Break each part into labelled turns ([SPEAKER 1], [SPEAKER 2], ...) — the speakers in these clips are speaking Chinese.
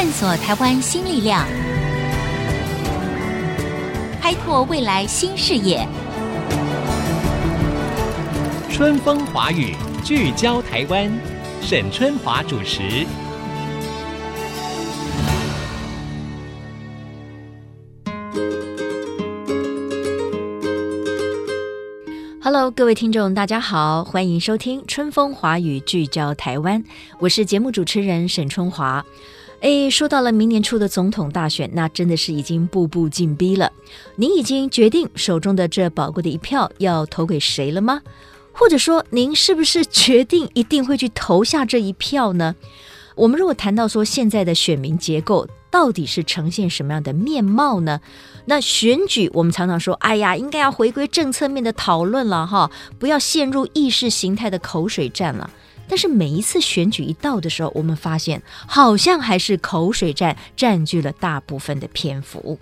[SPEAKER 1] 探索台湾新力量，开拓未来新视野。
[SPEAKER 2] 春风华语，聚焦台湾，沈春华主持。
[SPEAKER 3] Hello，各位听众，大家好，欢迎收听《春风华语》，聚焦台湾。我是节目主持人沈春华。哎，说到了明年初的总统大选，那真的是已经步步紧逼了。您已经决定手中的这宝贵的一票要投给谁了吗？或者说，您是不是决定一定会去投下这一票呢？我们如果谈到说现在的选民结构，到底是呈现什么样的面貌呢？那选举，我们常常说，哎呀，应该要回归政策面的讨论了哈，不要陷入意识形态的口水战了。但是每一次选举一到的时候，我们发现好像还是口水战占据了大部分的篇幅。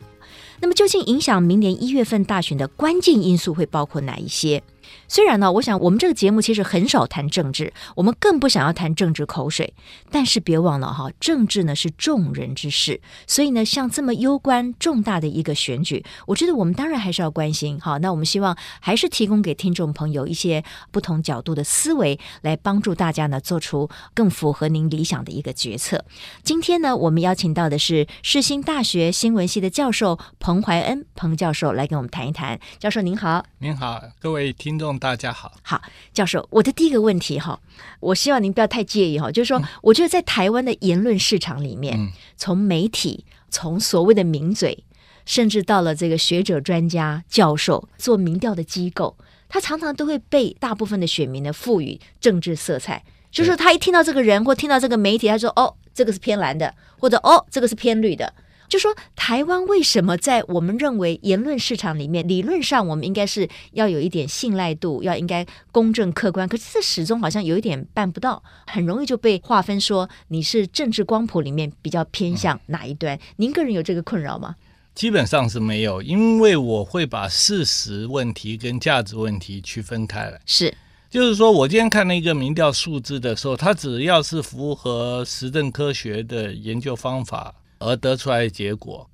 [SPEAKER 3] 那么，究竟影响明年一月份大选的关键因素会包括哪一些？虽然呢，我想我们这个节目其实很少谈政治，我们更不想要谈政治口水。但是别忘了哈，政治呢是众人之事，所以呢，像这么攸关重大的一个选举，我觉得我们当然还是要关心。好，那我们希望还是提供给听众朋友一些不同角度的思维，来帮助大家呢做出更符合您理想的一个决策。今天呢，我们邀请到的是世新大学新闻系的教授彭怀恩彭教授来跟我们谈一谈。教授您好，
[SPEAKER 4] 您好，各位听。听众大家好，
[SPEAKER 3] 好，教授，我的第一个问题哈，我希望您不要太介意哈，就是说，我觉得在台湾的言论市场里面，嗯、从媒体，从所谓的名嘴，甚至到了这个学者、专家、教授做民调的机构，他常常都会被大部分的选民呢赋予政治色彩，就是他一听到这个人或听到这个媒体，他说哦，这个是偏蓝的，或者哦，这个是偏绿的。就说台湾为什么在我们认为言论市场里面，理论上我们应该是要有一点信赖度，要应该公正客观，可是这始终好像有一点办不到，很容易就被划分说你是政治光谱里面比较偏向哪一端。您个人有这个困扰吗？
[SPEAKER 4] 基本上是没有，因为我会把事实问题跟价值问题区分开来。
[SPEAKER 3] 是，
[SPEAKER 4] 就是说我今天看那个民调数字的时候，它只要是符合实证科学的研究方法。而得出来的结果，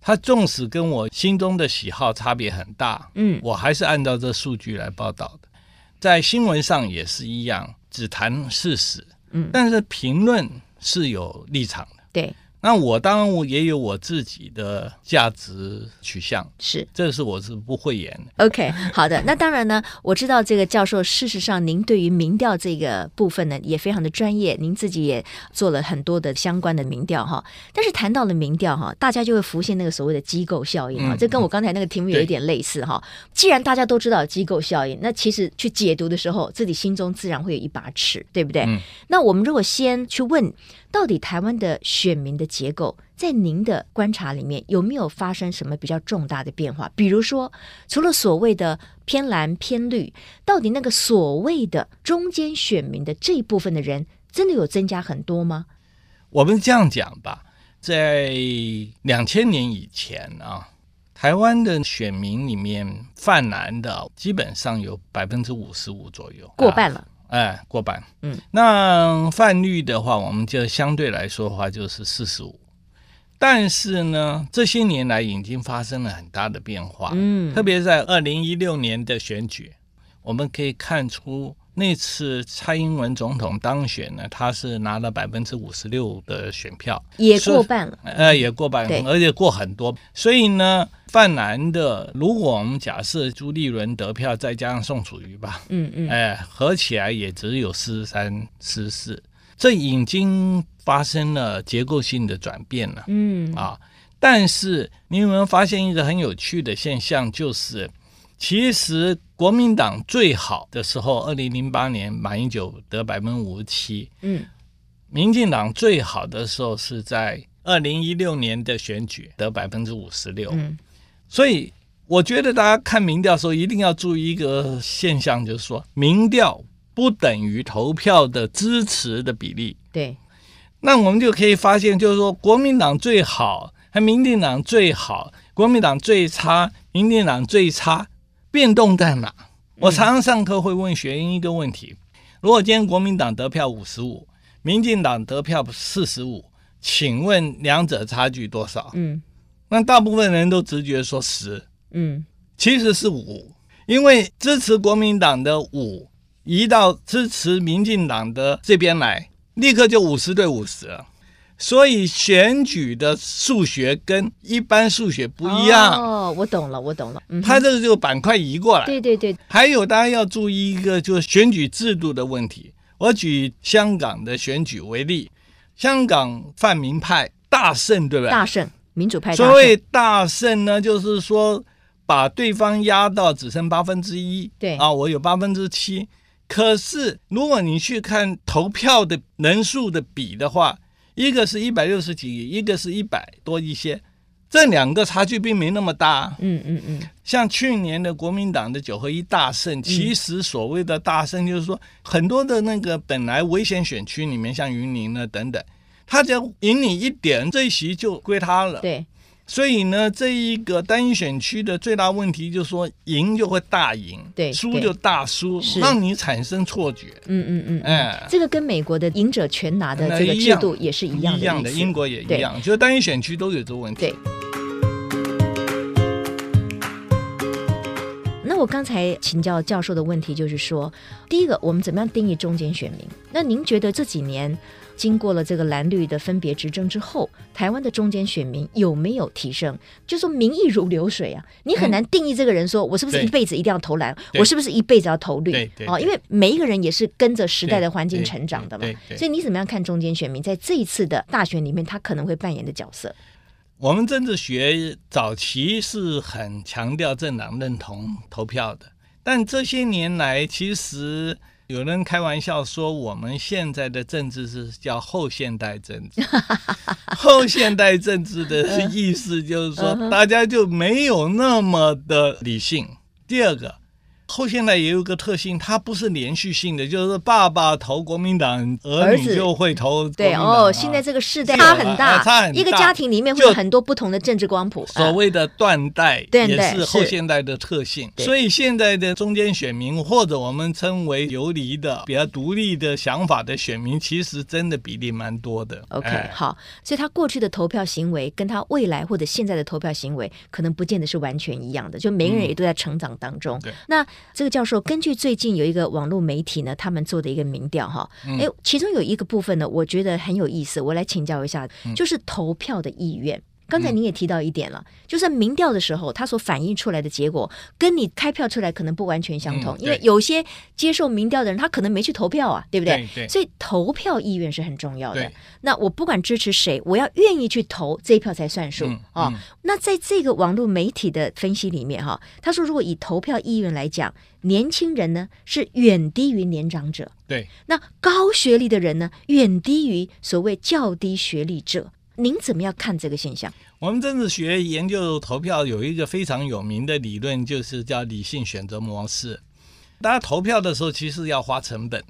[SPEAKER 4] 他纵使跟我心中的喜好差别很大，嗯，我还是按照这数据来报道的。在新闻上也是一样，只谈事实，嗯，但是评论是有立场的，
[SPEAKER 3] 对。
[SPEAKER 4] 那我当然我也有我自己的价值取向，
[SPEAKER 3] 是，
[SPEAKER 4] 这是我是不会演的。
[SPEAKER 3] OK，好的，那当然呢，我知道这个教授，事实上您对于民调这个部分呢也非常的专业，您自己也做了很多的相关的民调哈。但是谈到了民调哈，大家就会浮现那个所谓的机构效应啊，这跟我刚才那个题目有一点类似哈。既然大家都知道机构效应，那其实去解读的时候，自己心中自然会有一把尺，对不对？嗯。那我们如果先去问。到底台湾的选民的结构，在您的观察里面有没有发生什么比较重大的变化？比如说，除了所谓的偏蓝偏绿，到底那个所谓的中间选民的这一部分的人，真的有增加很多吗？
[SPEAKER 4] 我们这样讲吧，在两千年以前啊，台湾的选民里面泛蓝的基本上有百分之五十五左右，
[SPEAKER 3] 过半了。啊
[SPEAKER 4] 哎，过半。嗯，那泛绿的话，我们就相对来说的话就是四十五。但是呢，这些年来已经发生了很大的变化。嗯，特别在二零一六年的选举，我们可以看出。那次蔡英文总统当选呢，他是拿了百分之五十六的选票，
[SPEAKER 3] 也过半了。
[SPEAKER 4] 呃，也过半，对而且过很多。所以呢，泛蓝的，如果我们假设朱立伦得票，再加上宋楚瑜吧，嗯嗯，哎、呃，合起来也只有四十三、四十四，这已经发生了结构性的转变了。嗯啊，但是你有没有发现一个很有趣的现象，就是？其实国民党最好的时候，二零零八年马英九得百分之五十七。嗯，民进党最好的时候是在二零一六年的选举得百分之五十六。嗯，所以我觉得大家看民调的时候一定要注意一个现象，就是说民调不等于投票的支持的比例。
[SPEAKER 3] 对，
[SPEAKER 4] 那我们就可以发现，就是说国民党最好，还民进党最好，国民党最差，民进党最差。变动在哪？我常常上课会问学英一个问题：如果今天国民党得票五十五，民进党得票四十五，请问两者差距多少？
[SPEAKER 3] 嗯，
[SPEAKER 4] 那大部分人都直觉说十，
[SPEAKER 3] 嗯，
[SPEAKER 4] 其实是五，因为支持国民党的五移到支持民进党的这边来，立刻就五十对五十了。所以选举的数学跟一般数学不一样。
[SPEAKER 3] 哦，我懂了，我懂了。嗯，
[SPEAKER 4] 他这个就板块移过来。
[SPEAKER 3] 对对对。
[SPEAKER 4] 还有大家要注意一个，就是选举制度的问题。我举香港的选举为例，香港泛民派大胜，对不对？
[SPEAKER 3] 大胜，民主派。
[SPEAKER 4] 所谓大胜呢，就是说把对方压到只剩八分之一。
[SPEAKER 3] 对
[SPEAKER 4] 啊，我有八分之七。可是如果你去看投票的人数的比的话，一个是一百六十几，一个是一百多一些，这两个差距并没那么大。
[SPEAKER 3] 嗯嗯嗯。
[SPEAKER 4] 像去年的国民党的九合一大胜，其实所谓的大胜就是说，很多的那个本来危险选区里面，像云林呢等等，他只要赢你一点，这一席就归他了。
[SPEAKER 3] 对。
[SPEAKER 4] 所以呢，这一个单一选区的最大问题就是说，赢就会大赢，
[SPEAKER 3] 对，
[SPEAKER 4] 输就大输，让你产生错觉。
[SPEAKER 3] 嗯嗯嗯，哎，这个跟美国的赢者全拿的这个制度也是一样的。
[SPEAKER 4] 一样的，英国也一样，就是单一选区都有这个问
[SPEAKER 3] 题。对。我刚才请教教授的问题就是说，第一个，我们怎么样定义中间选民？那您觉得这几年？经过了这个蓝绿的分别执政之后，台湾的中间选民有没有提升？就说民意如流水啊，你很难定义这个人说，我是不是一辈子一定要投蓝，我是不是一辈子要投绿？哦，因为每一个人也是跟着时代的环境成长的嘛。所以你怎么样看中间选民在这一次的大选里面，他可能会扮演的角色？
[SPEAKER 4] 我们政治学早期是很强调政党认同投票的，但这些年来其实。有人开玩笑说，我们现在的政治是叫后现代政治。后现代政治的意思就是说，大家就没有那么的理性。第二个。后现代也有一个特性，它不是连续性的，就是爸爸投国民党，儿女就会投。
[SPEAKER 3] 对哦，现在这个世代差很大，差很大。一个家庭里面会有很多不同的政治光谱。
[SPEAKER 4] 所谓的断代也是后现代的特性。所以现在的中间选民，或者我们称为游离的、比较独立的想法的选民，其实真的比例蛮多的。
[SPEAKER 3] OK，好，所以他过去的投票行为跟他未来或者现在的投票行为，可能不见得是完全一样的。就每个人也都在成长当中。对，那。这个教授根据最近有一个网络媒体呢，他们做的一个民调哈，哎，其中有一个部分呢，我觉得很有意思，我来请教一下，就是投票的意愿。刚才您也提到一点了，嗯、就是民调的时候，它所反映出来的结果跟你开票出来可能不完全相同，嗯、因为有些接受民调的人，他可能没去投票啊，对不对？对对，所以投票意愿是很重要的。那我不管支持谁，我要愿意去投，这一票才算数啊。那在这个网络媒体的分析里面，哈，他说，如果以投票意愿来讲，年轻人呢是远低于年长者，
[SPEAKER 4] 对，
[SPEAKER 3] 那高学历的人呢远低于所谓较低学历者。您怎么样看这个现象？
[SPEAKER 4] 我们政治学研究投票有一个非常有名的理论，就是叫理性选择模式。大家投票的时候，其实要花成本，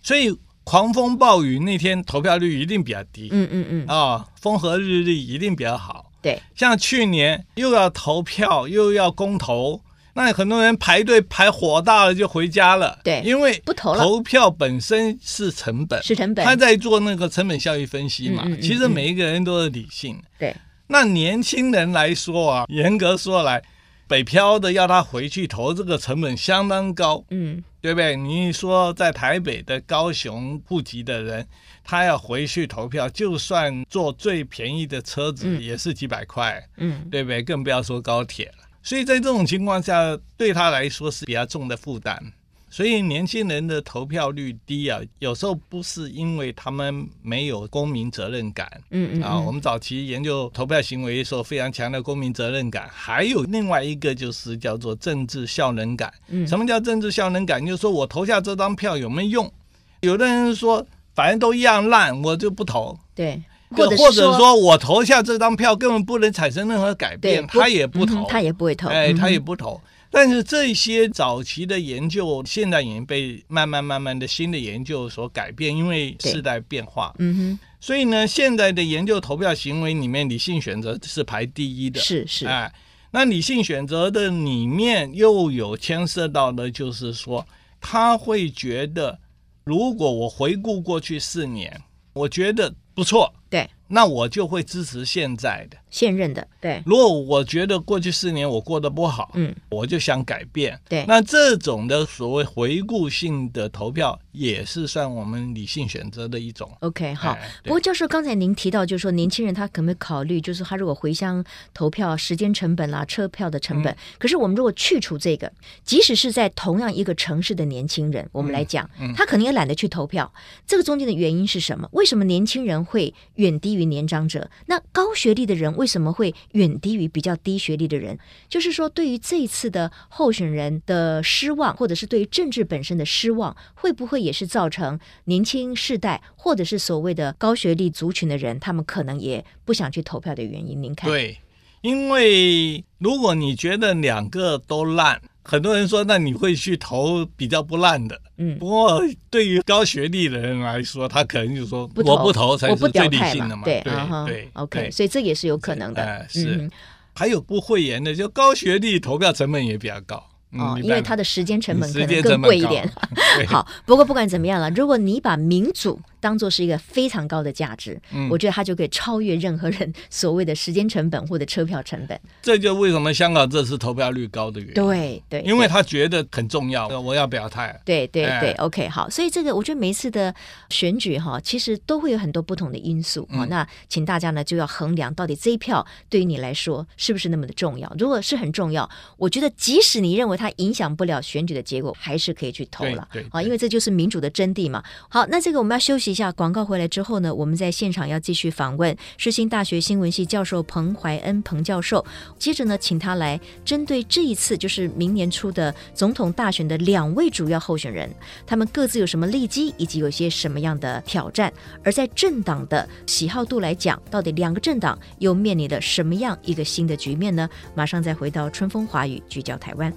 [SPEAKER 4] 所以狂风暴雨那天投票率一定比较低。
[SPEAKER 3] 嗯嗯嗯。啊、
[SPEAKER 4] 哦，风和日丽一定比较好。
[SPEAKER 3] 对，
[SPEAKER 4] 像去年又要投票又要公投。那很多人排队排火大了就回家了，
[SPEAKER 3] 对，
[SPEAKER 4] 因为
[SPEAKER 3] 不投了。
[SPEAKER 4] 投票本身是成本，
[SPEAKER 3] 是成本。
[SPEAKER 4] 他在做那个成本效益分析嘛。嗯嗯嗯、其实每一个人都是理性。
[SPEAKER 3] 对。
[SPEAKER 4] 那年轻人来说啊，严格说来，北漂的要他回去投，这个成本相当高。
[SPEAKER 3] 嗯，
[SPEAKER 4] 对不对？你说在台北的高雄户籍的人，他要回去投票，就算坐最便宜的车子也是几百块。
[SPEAKER 3] 嗯，
[SPEAKER 4] 对不对？更不要说高铁了。所以在这种情况下，对他来说是比较重的负担。所以年轻人的投票率低啊，有时候不是因为他们没有公民责任感。
[SPEAKER 3] 嗯嗯，嗯
[SPEAKER 4] 啊，我们早期研究投票行为的时候，非常强调公民责任感。还有另外一个就是叫做政治效能感。
[SPEAKER 3] 嗯，
[SPEAKER 4] 什么叫政治效能感？就是说我投下这张票有没有用？有的人说反正都一样烂，我就不投。
[SPEAKER 3] 对。
[SPEAKER 4] 或者或者说我投下这张票根本不能产生任何改变，他也不投，
[SPEAKER 3] 嗯，他也不会投，
[SPEAKER 4] 哎，他也不投。嗯、但是这些早期的研究现在已经被慢慢慢慢的新的研究所改变，因为时代变化。
[SPEAKER 3] 嗯哼，
[SPEAKER 4] 所以呢，现在的研究投票行为里面，理性选择是排第一的。
[SPEAKER 3] 是是，
[SPEAKER 4] 哎，那理性选择的里面又有牵涉到的，就是说他会觉得，如果我回顾过去四年，我觉得不错。
[SPEAKER 3] 对。
[SPEAKER 4] 那我就会支持现在的。
[SPEAKER 3] 现任的对，
[SPEAKER 4] 如果我觉得过去四年我过得不好，嗯，我就想改变，
[SPEAKER 3] 对，
[SPEAKER 4] 那这种的所谓回顾性的投票也是算我们理性选择的一种。
[SPEAKER 3] OK，好。哎、不过教授刚才您提到，就是说年轻人他可不可以考虑，就是他如果回乡投票，时间成本啦、啊、车票的成本。嗯、可是我们如果去除这个，即使是在同样一个城市的年轻人，我们来讲，嗯嗯、他可能也懒得去投票。这个中间的原因是什么？为什么年轻人会远低于年长者？那高学历的人？为什么会远低于比较低学历的人？就是说，对于这一次的候选人的失望，或者是对于政治本身的失望，会不会也是造成年轻世代，或者是所谓的高学历族群的人，他们可能也不想去投票的原因？您看？
[SPEAKER 4] 对，因为如果你觉得两个都烂。很多人说，那你会去投比较不烂的。嗯，不过对于高学历的人来说，他可能就说我不投才是最理性的嘛。
[SPEAKER 3] 对
[SPEAKER 4] 对对
[SPEAKER 3] ，OK，所以这也是有可能的。
[SPEAKER 4] 哎，是。还有不会言的，就高学历投票成本也比较高。
[SPEAKER 3] 哦，因为它的时间成本可能更贵一点。好，不过不管怎么样了，如果你把民主当做是一个非常高的价值，嗯，我觉得它就可以超越任何人所谓的时间成本或者车票成本。
[SPEAKER 4] 这就为什么香港这次投票率高的原因。
[SPEAKER 3] 对对，
[SPEAKER 4] 因为他觉得很重要，我要表态。
[SPEAKER 3] 对对对，OK，好，所以这个我觉得每一次的选举哈，其实都会有很多不同的因素啊。那请大家呢就要衡量到底这一票对于你来说是不是那么的重要。如果是很重要，我觉得即使你认为它影响不了选举的结果，还是可以去投了。对啊，因为这就是民主的真谛嘛。好，那这个我们要休息一下，广告回来之后呢，我们在现场要继续访问世新大学新闻系教授彭怀恩彭教授。接着呢，请他来针对这一次就是明年初的总统大选的两位主要候选人，他们各自有什么利基，以及有些什么样的挑战。而在政党的喜好度来讲，到底两个政党又面临了什么样一个新的局面呢？马上再回到春风华语，聚焦台湾。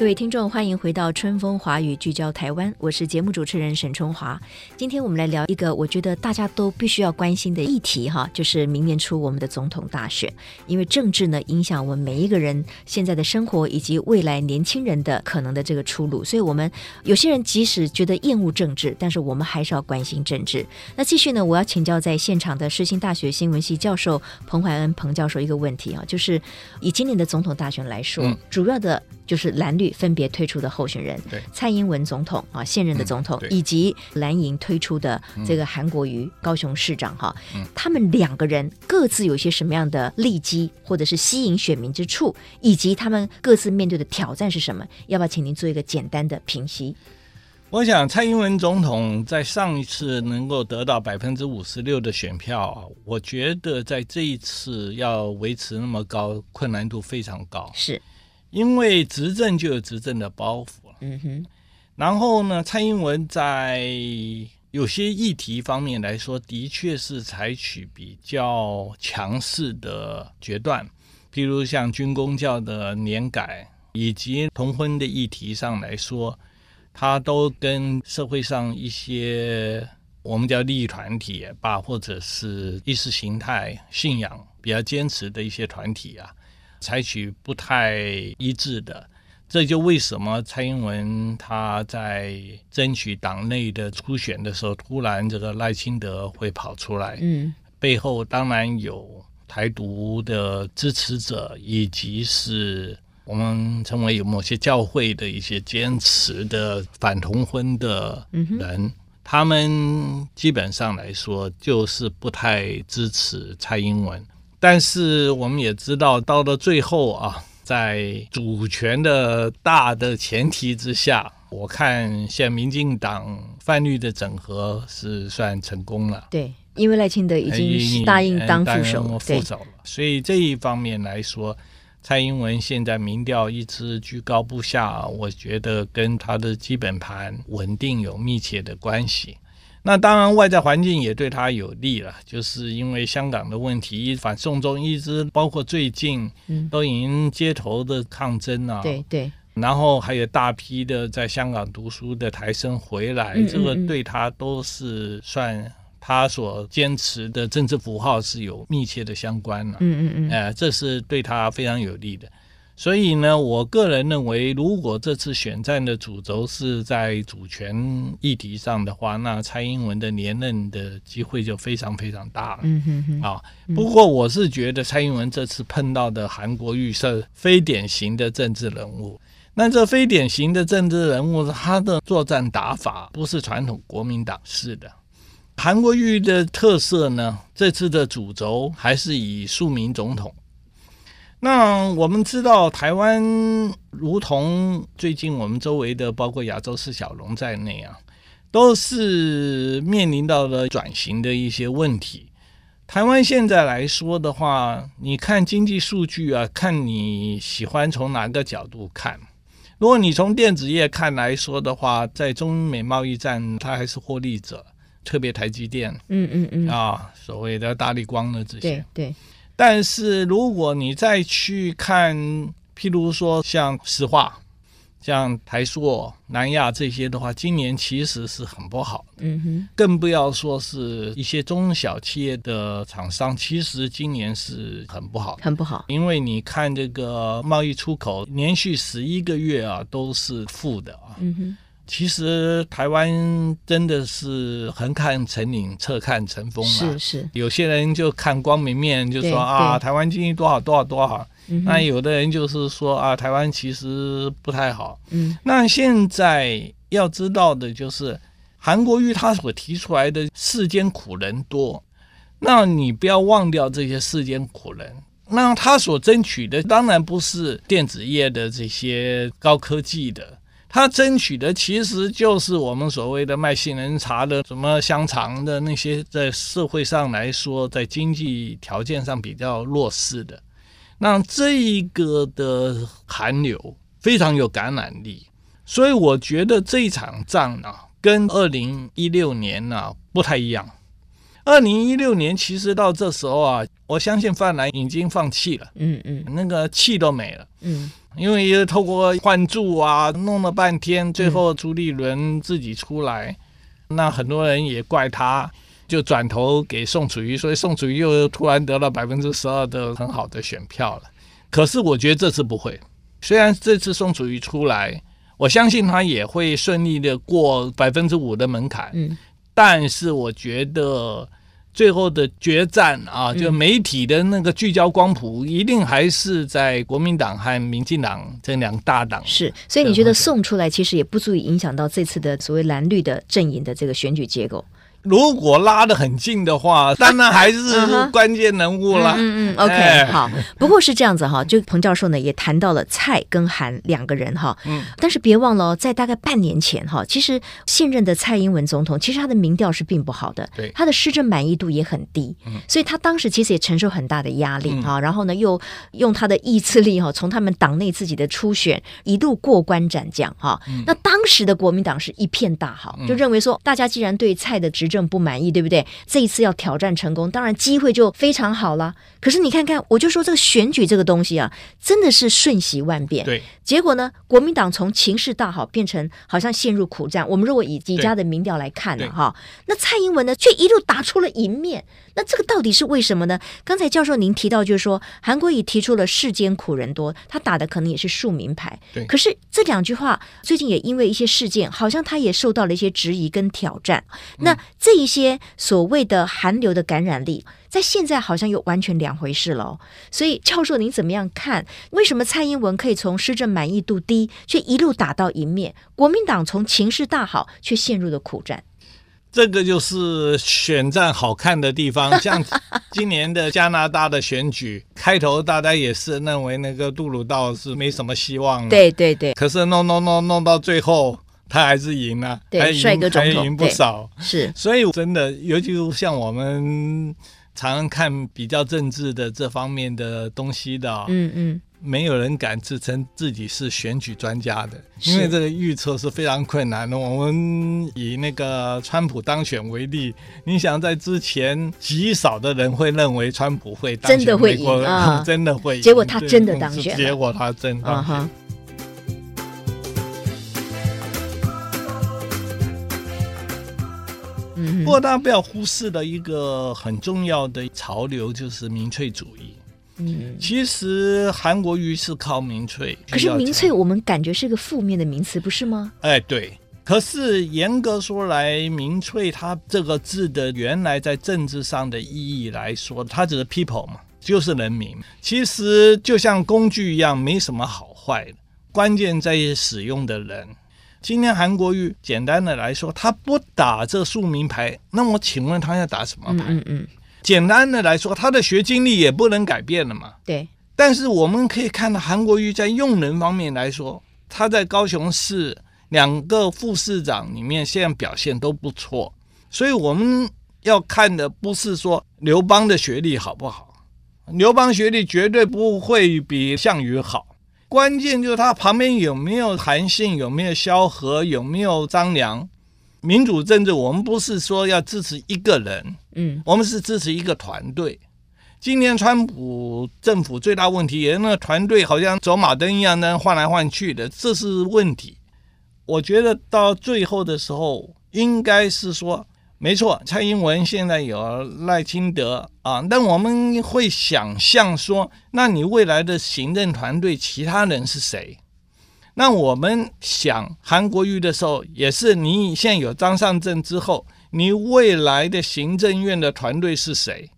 [SPEAKER 3] 各位听众，欢迎回到春风华语聚焦台湾，我是节目主持人沈春华。今天我们来聊一个我觉得大家都必须要关心的议题哈，就是明年初我们的总统大选，因为政治呢影响我们每一个人现在的生活以及未来年轻人的可能的这个出路，所以我们有些人即使觉得厌恶政治，但是我们还是要关心政治。那继续呢，我要请教在现场的世新大学新闻系教授彭怀恩彭教授一个问题啊，就是以今年的总统大选来说，主要的。就是蓝绿分别推出的候选人，对蔡英文总统啊，现任的总统，嗯、以及蓝营推出的这个韩国瑜高雄市长哈，嗯、他们两个人各自有些什么样的利基，或者是吸引选民之处，以及他们各自面对的挑战是什么？要不要请您做一个简单的评析？
[SPEAKER 4] 我想蔡英文总统在上一次能够得到百分之五十六的选票，我觉得在这一次要维持那么高，困难度非常高。
[SPEAKER 3] 是。
[SPEAKER 4] 因为执政就有执政的包袱，嗯哼。然后呢，蔡英文在有些议题方面来说，的确是采取比较强势的决断，譬如像军公教的年改，以及同婚的议题上来说，他都跟社会上一些我们叫利益团体也罢，或者是意识形态信仰比较坚持的一些团体啊。采取不太一致的，这就为什么蔡英文他在争取党内的初选的时候，突然这个赖清德会跑出来，嗯，背后当然有台独的支持者，以及是我们称为有某些教会的一些坚持的反同婚的人，嗯、他们基本上来说就是不太支持蔡英文。但是我们也知道，到了最后啊，在主权的大的前提之下，我看现在民进党泛绿的整合是算成功了。
[SPEAKER 3] 对，因为赖清德已经答应当副手，
[SPEAKER 4] 副手了。对所以这一方面来说，蔡英文现在民调一直居高不下，我觉得跟他的基本盘稳定有密切的关系。那当然，外在环境也对他有利了，就是因为香港的问题，反送中一直包括最近，都已经街头的抗争啊，
[SPEAKER 3] 对对，
[SPEAKER 4] 然后还有大批的在香港读书的台生回来，这个对他都是算他所坚持的政治符号是有密切的相关了。
[SPEAKER 3] 嗯嗯嗯，
[SPEAKER 4] 呃，这是对他非常有利的。所以呢，我个人认为，如果这次选战的主轴是在主权议题上的话，那蔡英文的连任的机会就非常非常大了。
[SPEAKER 3] 嗯哼哼。
[SPEAKER 4] 啊，不过我是觉得蔡英文这次碰到的韩国瑜是非典型的政治人物。那这非典型的政治人物，他的作战打法不是传统国民党式的。韩国瑜的特色呢，这次的主轴还是以庶民总统。那我们知道，台湾如同最近我们周围的，包括亚洲四小龙在内啊，都是面临到了转型的一些问题。台湾现在来说的话，你看经济数据啊，看你喜欢从哪个角度看。如果你从电子业看来说的话，在中美贸易战，它还是获利者，特别台积电，
[SPEAKER 3] 嗯嗯嗯，
[SPEAKER 4] 啊，所谓的大力光的这些，
[SPEAKER 3] 对。
[SPEAKER 4] 但是如果你再去看，譬如说像石化、像台塑、南亚这些的话，今年其实是很不好的。
[SPEAKER 3] 嗯哼，
[SPEAKER 4] 更不要说是一些中小企业的厂商，其实今年是很不好，
[SPEAKER 3] 很不好。
[SPEAKER 4] 因为你看这个贸易出口连续十一个月啊都是负的啊。
[SPEAKER 3] 嗯哼。
[SPEAKER 4] 其实台湾真的是横看成岭，侧看成峰嘛。
[SPEAKER 3] 是是，
[SPEAKER 4] 有些人就看光明面，就说啊，台湾经济多好多好多好。嗯、那有的人就是说啊，台湾其实不太好。
[SPEAKER 3] 嗯。那
[SPEAKER 4] 现在要知道的就是，韩国瑜他所提出来的世间苦人多，那你不要忘掉这些世间苦人。那他所争取的当然不是电子业的这些高科技的。他争取的其实就是我们所谓的卖杏仁茶的、什么香肠的那些，在社会上来说，在经济条件上比较弱势的。那这一个的韩流非常有感染力，所以我觉得这一场仗呢、啊，跟二零一六年呢、啊、不太一样。二零一六年其实到这时候啊，我相信泛蓝已经放弃了，
[SPEAKER 3] 嗯嗯，
[SPEAKER 4] 那个气都没了，
[SPEAKER 3] 嗯。
[SPEAKER 4] 因为透过换柱啊，弄了半天，最后朱立伦自己出来，嗯、那很多人也怪他，就转头给宋楚瑜，所以宋楚瑜又突然得了百分之十二的很好的选票了。可是我觉得这次不会，虽然这次宋楚瑜出来，我相信他也会顺利的过百分之五的门槛，
[SPEAKER 3] 嗯，
[SPEAKER 4] 但是我觉得。最后的决战啊，就媒体的那个聚焦光谱，一定还是在国民党和民进党这两大党。
[SPEAKER 3] 是，所以你觉得送出来，其实也不足以影响到这次的所谓蓝绿的阵营的这个选举结构。
[SPEAKER 4] 如果拉得很近的话，当然还是关键人物啦。
[SPEAKER 3] 嗯嗯，OK，好。不过是这样子哈，就彭教授呢也谈到了蔡跟韩两个人哈。
[SPEAKER 4] 嗯。
[SPEAKER 3] 但是别忘了，在大概半年前哈，其实现任的蔡英文总统其实他的民调是并不好的，
[SPEAKER 4] 对，
[SPEAKER 3] 他的施政满意度也很低，
[SPEAKER 4] 嗯，
[SPEAKER 3] 所以他当时其实也承受很大的压力哈。然后呢，又用他的意志力哈，从他们党内自己的初选一路过关斩将哈。那当时的国民党是一片大好，就认为说大家既然对蔡的执政不满意，对不对？这一次要挑战成功，当然机会就非常好了。可是你看看，我就说这个选举这个东西啊，真的是瞬息万变。
[SPEAKER 4] 对，
[SPEAKER 3] 结果呢，国民党从情势大好变成好像陷入苦战。我们如果以几家的民调来看呢，哈，那蔡英文呢却一路打出了赢面。那这个到底是为什么呢？刚才教授您提到，就是说韩国瑜提出了“世间苦人多”，他打的可能也是庶民牌。
[SPEAKER 4] 对。
[SPEAKER 3] 可是这两句话最近也因为一些事件，好像他也受到了一些质疑跟挑战。那这一些所谓的寒流的感染力，在现在好像又完全两回事了。所以教授您怎么样看？为什么蔡英文可以从施政满意度低，却一路打到赢面？国民党从情势大好，却陷入了苦战。
[SPEAKER 4] 这个就是选战好看的地方，像今年的加拿大的选举，开头大家也是认为那个杜鲁道是没什么希望的，
[SPEAKER 3] 对对对。
[SPEAKER 4] 可是弄弄弄弄到最后，他还是赢了，
[SPEAKER 3] 对，
[SPEAKER 4] 还
[SPEAKER 3] 帅哥总统
[SPEAKER 4] 还赢不少，
[SPEAKER 3] 是。
[SPEAKER 4] 所以真的，尤其像我们常常看比较政治的这方面的东西的，
[SPEAKER 3] 嗯嗯。
[SPEAKER 4] 没有人敢自称自己是选举专家的，因为这个预测是非常困难的。我们以那个川普当选为例，你想在之前极少的人会认为川普会当选，
[SPEAKER 3] 真的会赢啊，
[SPEAKER 4] 真的会赢。
[SPEAKER 3] 结果他真的当选，
[SPEAKER 4] 结果他真当选。
[SPEAKER 3] 嗯，
[SPEAKER 4] 过，大家不要忽视了一个很重要的潮流，就是民粹主义。嗯，其实韩国瑜是靠民粹，
[SPEAKER 3] 可是民粹我们感觉是个负面的名词，不是吗？
[SPEAKER 4] 哎，对。可是严格说来，民粹它这个字的原来在政治上的意义来说，它只是 people 嘛，就是人民。其实就像工具一样，没什么好坏的，关键在于使用的人。今天韩国瑜简单的来说，他不打这庶民牌，那我请问他要打什么牌？嗯嗯，嗯。简单的来说，他的学经历也不能改变了嘛。
[SPEAKER 3] 对。
[SPEAKER 4] 但是我们可以看到，韩国瑜在用人方面来说，他在高雄市。两个副市长里面现在表现都不错，所以我们要看的不是说刘邦的学历好不好，刘邦学历绝对不会比项羽好，关键就是他旁边有没有韩信，有没有萧何，有没有张良。民主政治我们不是说要支持一个人，嗯，我们是支持一个团队。今年川普政府最大问题也是那个团队好像走马灯一样的换来换去的，这是问题。我觉得到最后的时候，应该是说，没错，蔡英文现在有赖清德啊，但我们会想象说，那你未来的行政团队其他人是谁？那我们想韩国瑜的时候，也是你现在有张善政之后，你未来的行政院的团队是谁？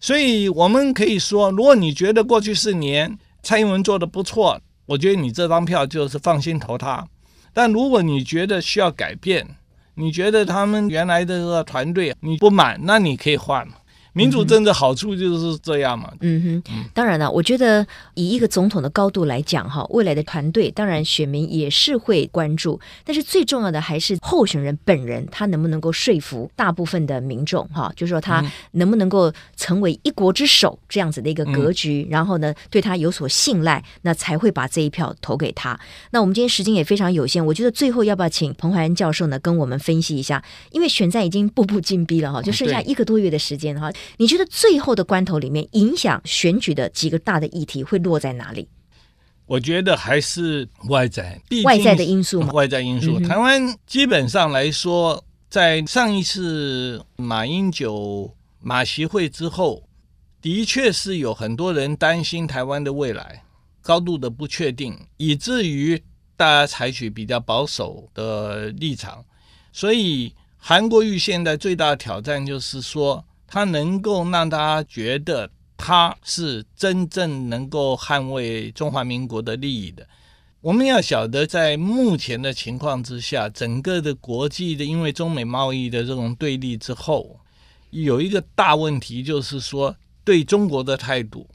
[SPEAKER 4] 所以我们可以说，如果你觉得过去四年蔡英文做得不错，我觉得你这张票就是放心投他。但如果你觉得需要改变，你觉得他们原来的这个团队你不满，那你可以换。民主政治好处就是这样嘛。
[SPEAKER 3] 嗯哼，当然了，我觉得以一个总统的高度来讲，哈，未来的团队当然选民也是会关注，但是最重要的还是候选人本人，他能不能够说服大部分的民众，哈，就是说他能不能够成为一国之首这样子的一个格局，然后呢，对他有所信赖，那才会把这一票投给他。那我们今天时间也非常有限，我觉得最后要不要请彭怀恩教授呢，跟我们分析一下，因为选战已经步步紧逼了，哈，就剩下一个多月的时间，哈。你觉得最后的关头里面，影响选举的几个大的议题会落在哪里？
[SPEAKER 4] 我觉得还是外在，
[SPEAKER 3] 外在的因素嘛。
[SPEAKER 4] 外在因素，嗯、台湾基本上来说，在上一次马英九马习会之后，的确是有很多人担心台湾的未来高度的不确定，以至于大家采取比较保守的立场。所以韩国瑜现在最大的挑战就是说。他能够让大家觉得他是真正能够捍卫中华民国的利益的。我们要晓得，在目前的情况之下，整个的国际的因为中美贸易的这种对立之后，有一个大问题，就是说对中国的态度。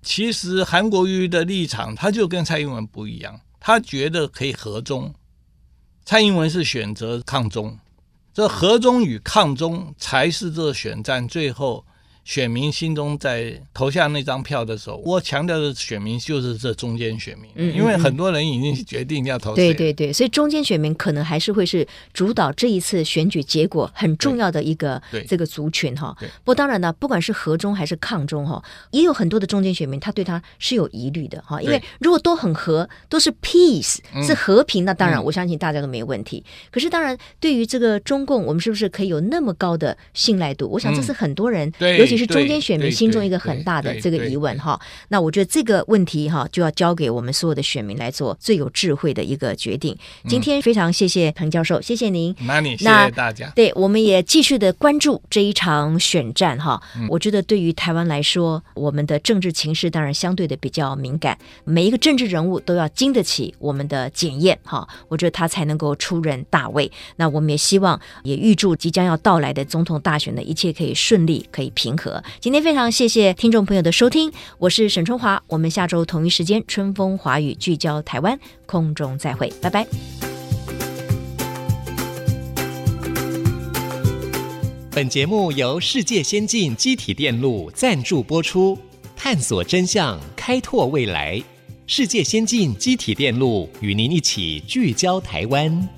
[SPEAKER 4] 其实韩国瑜的立场，他就跟蔡英文不一样，他觉得可以和中，蔡英文是选择抗中。这和中与抗中才是这选战最后选民心中在投下那张票的时候，我强调的选民就是这中间选民，嗯嗯嗯，因为很多人已经决定要投。
[SPEAKER 3] 对对对，所以中间选民可能还是会是主导这一次选举结果很重要的一个这个族群哈。不过当然呢，不管是和中还是抗中哈，也有很多的中间选民他对他是有疑虑的哈，因为如果都很和，都是 peace 是和平，那当然我相信大家都没有问题。可是当然对于这个中共，我们是不是可以有那么高的信赖度？我想这是很多人尤其是中间选民心中一个很大的这个疑问哈，那我觉得这个问题哈就要交给我们所有的选民来做最有智慧的一个决定。今天非常谢谢彭教授，谢谢您。
[SPEAKER 4] 那你谢谢大家。
[SPEAKER 3] 对，我们也继续的关注这一场选战哈。我觉得对于台湾来说，我们的政治情势当然相对的比较敏感，每一个政治人物都要经得起我们的检验哈。我觉得他才能够出人大位。那我们也希望也预祝即将要到来的总统大选的一切可以顺利，可以平和。今天非常谢谢听众朋友的收听，我是沈春华，我们下周同一时间春风华语聚焦台湾，空中再会，拜拜。
[SPEAKER 2] 本节目由世界先进机体电路赞助播出，探索真相，开拓未来。世界先进机体电路与您一起聚焦台湾。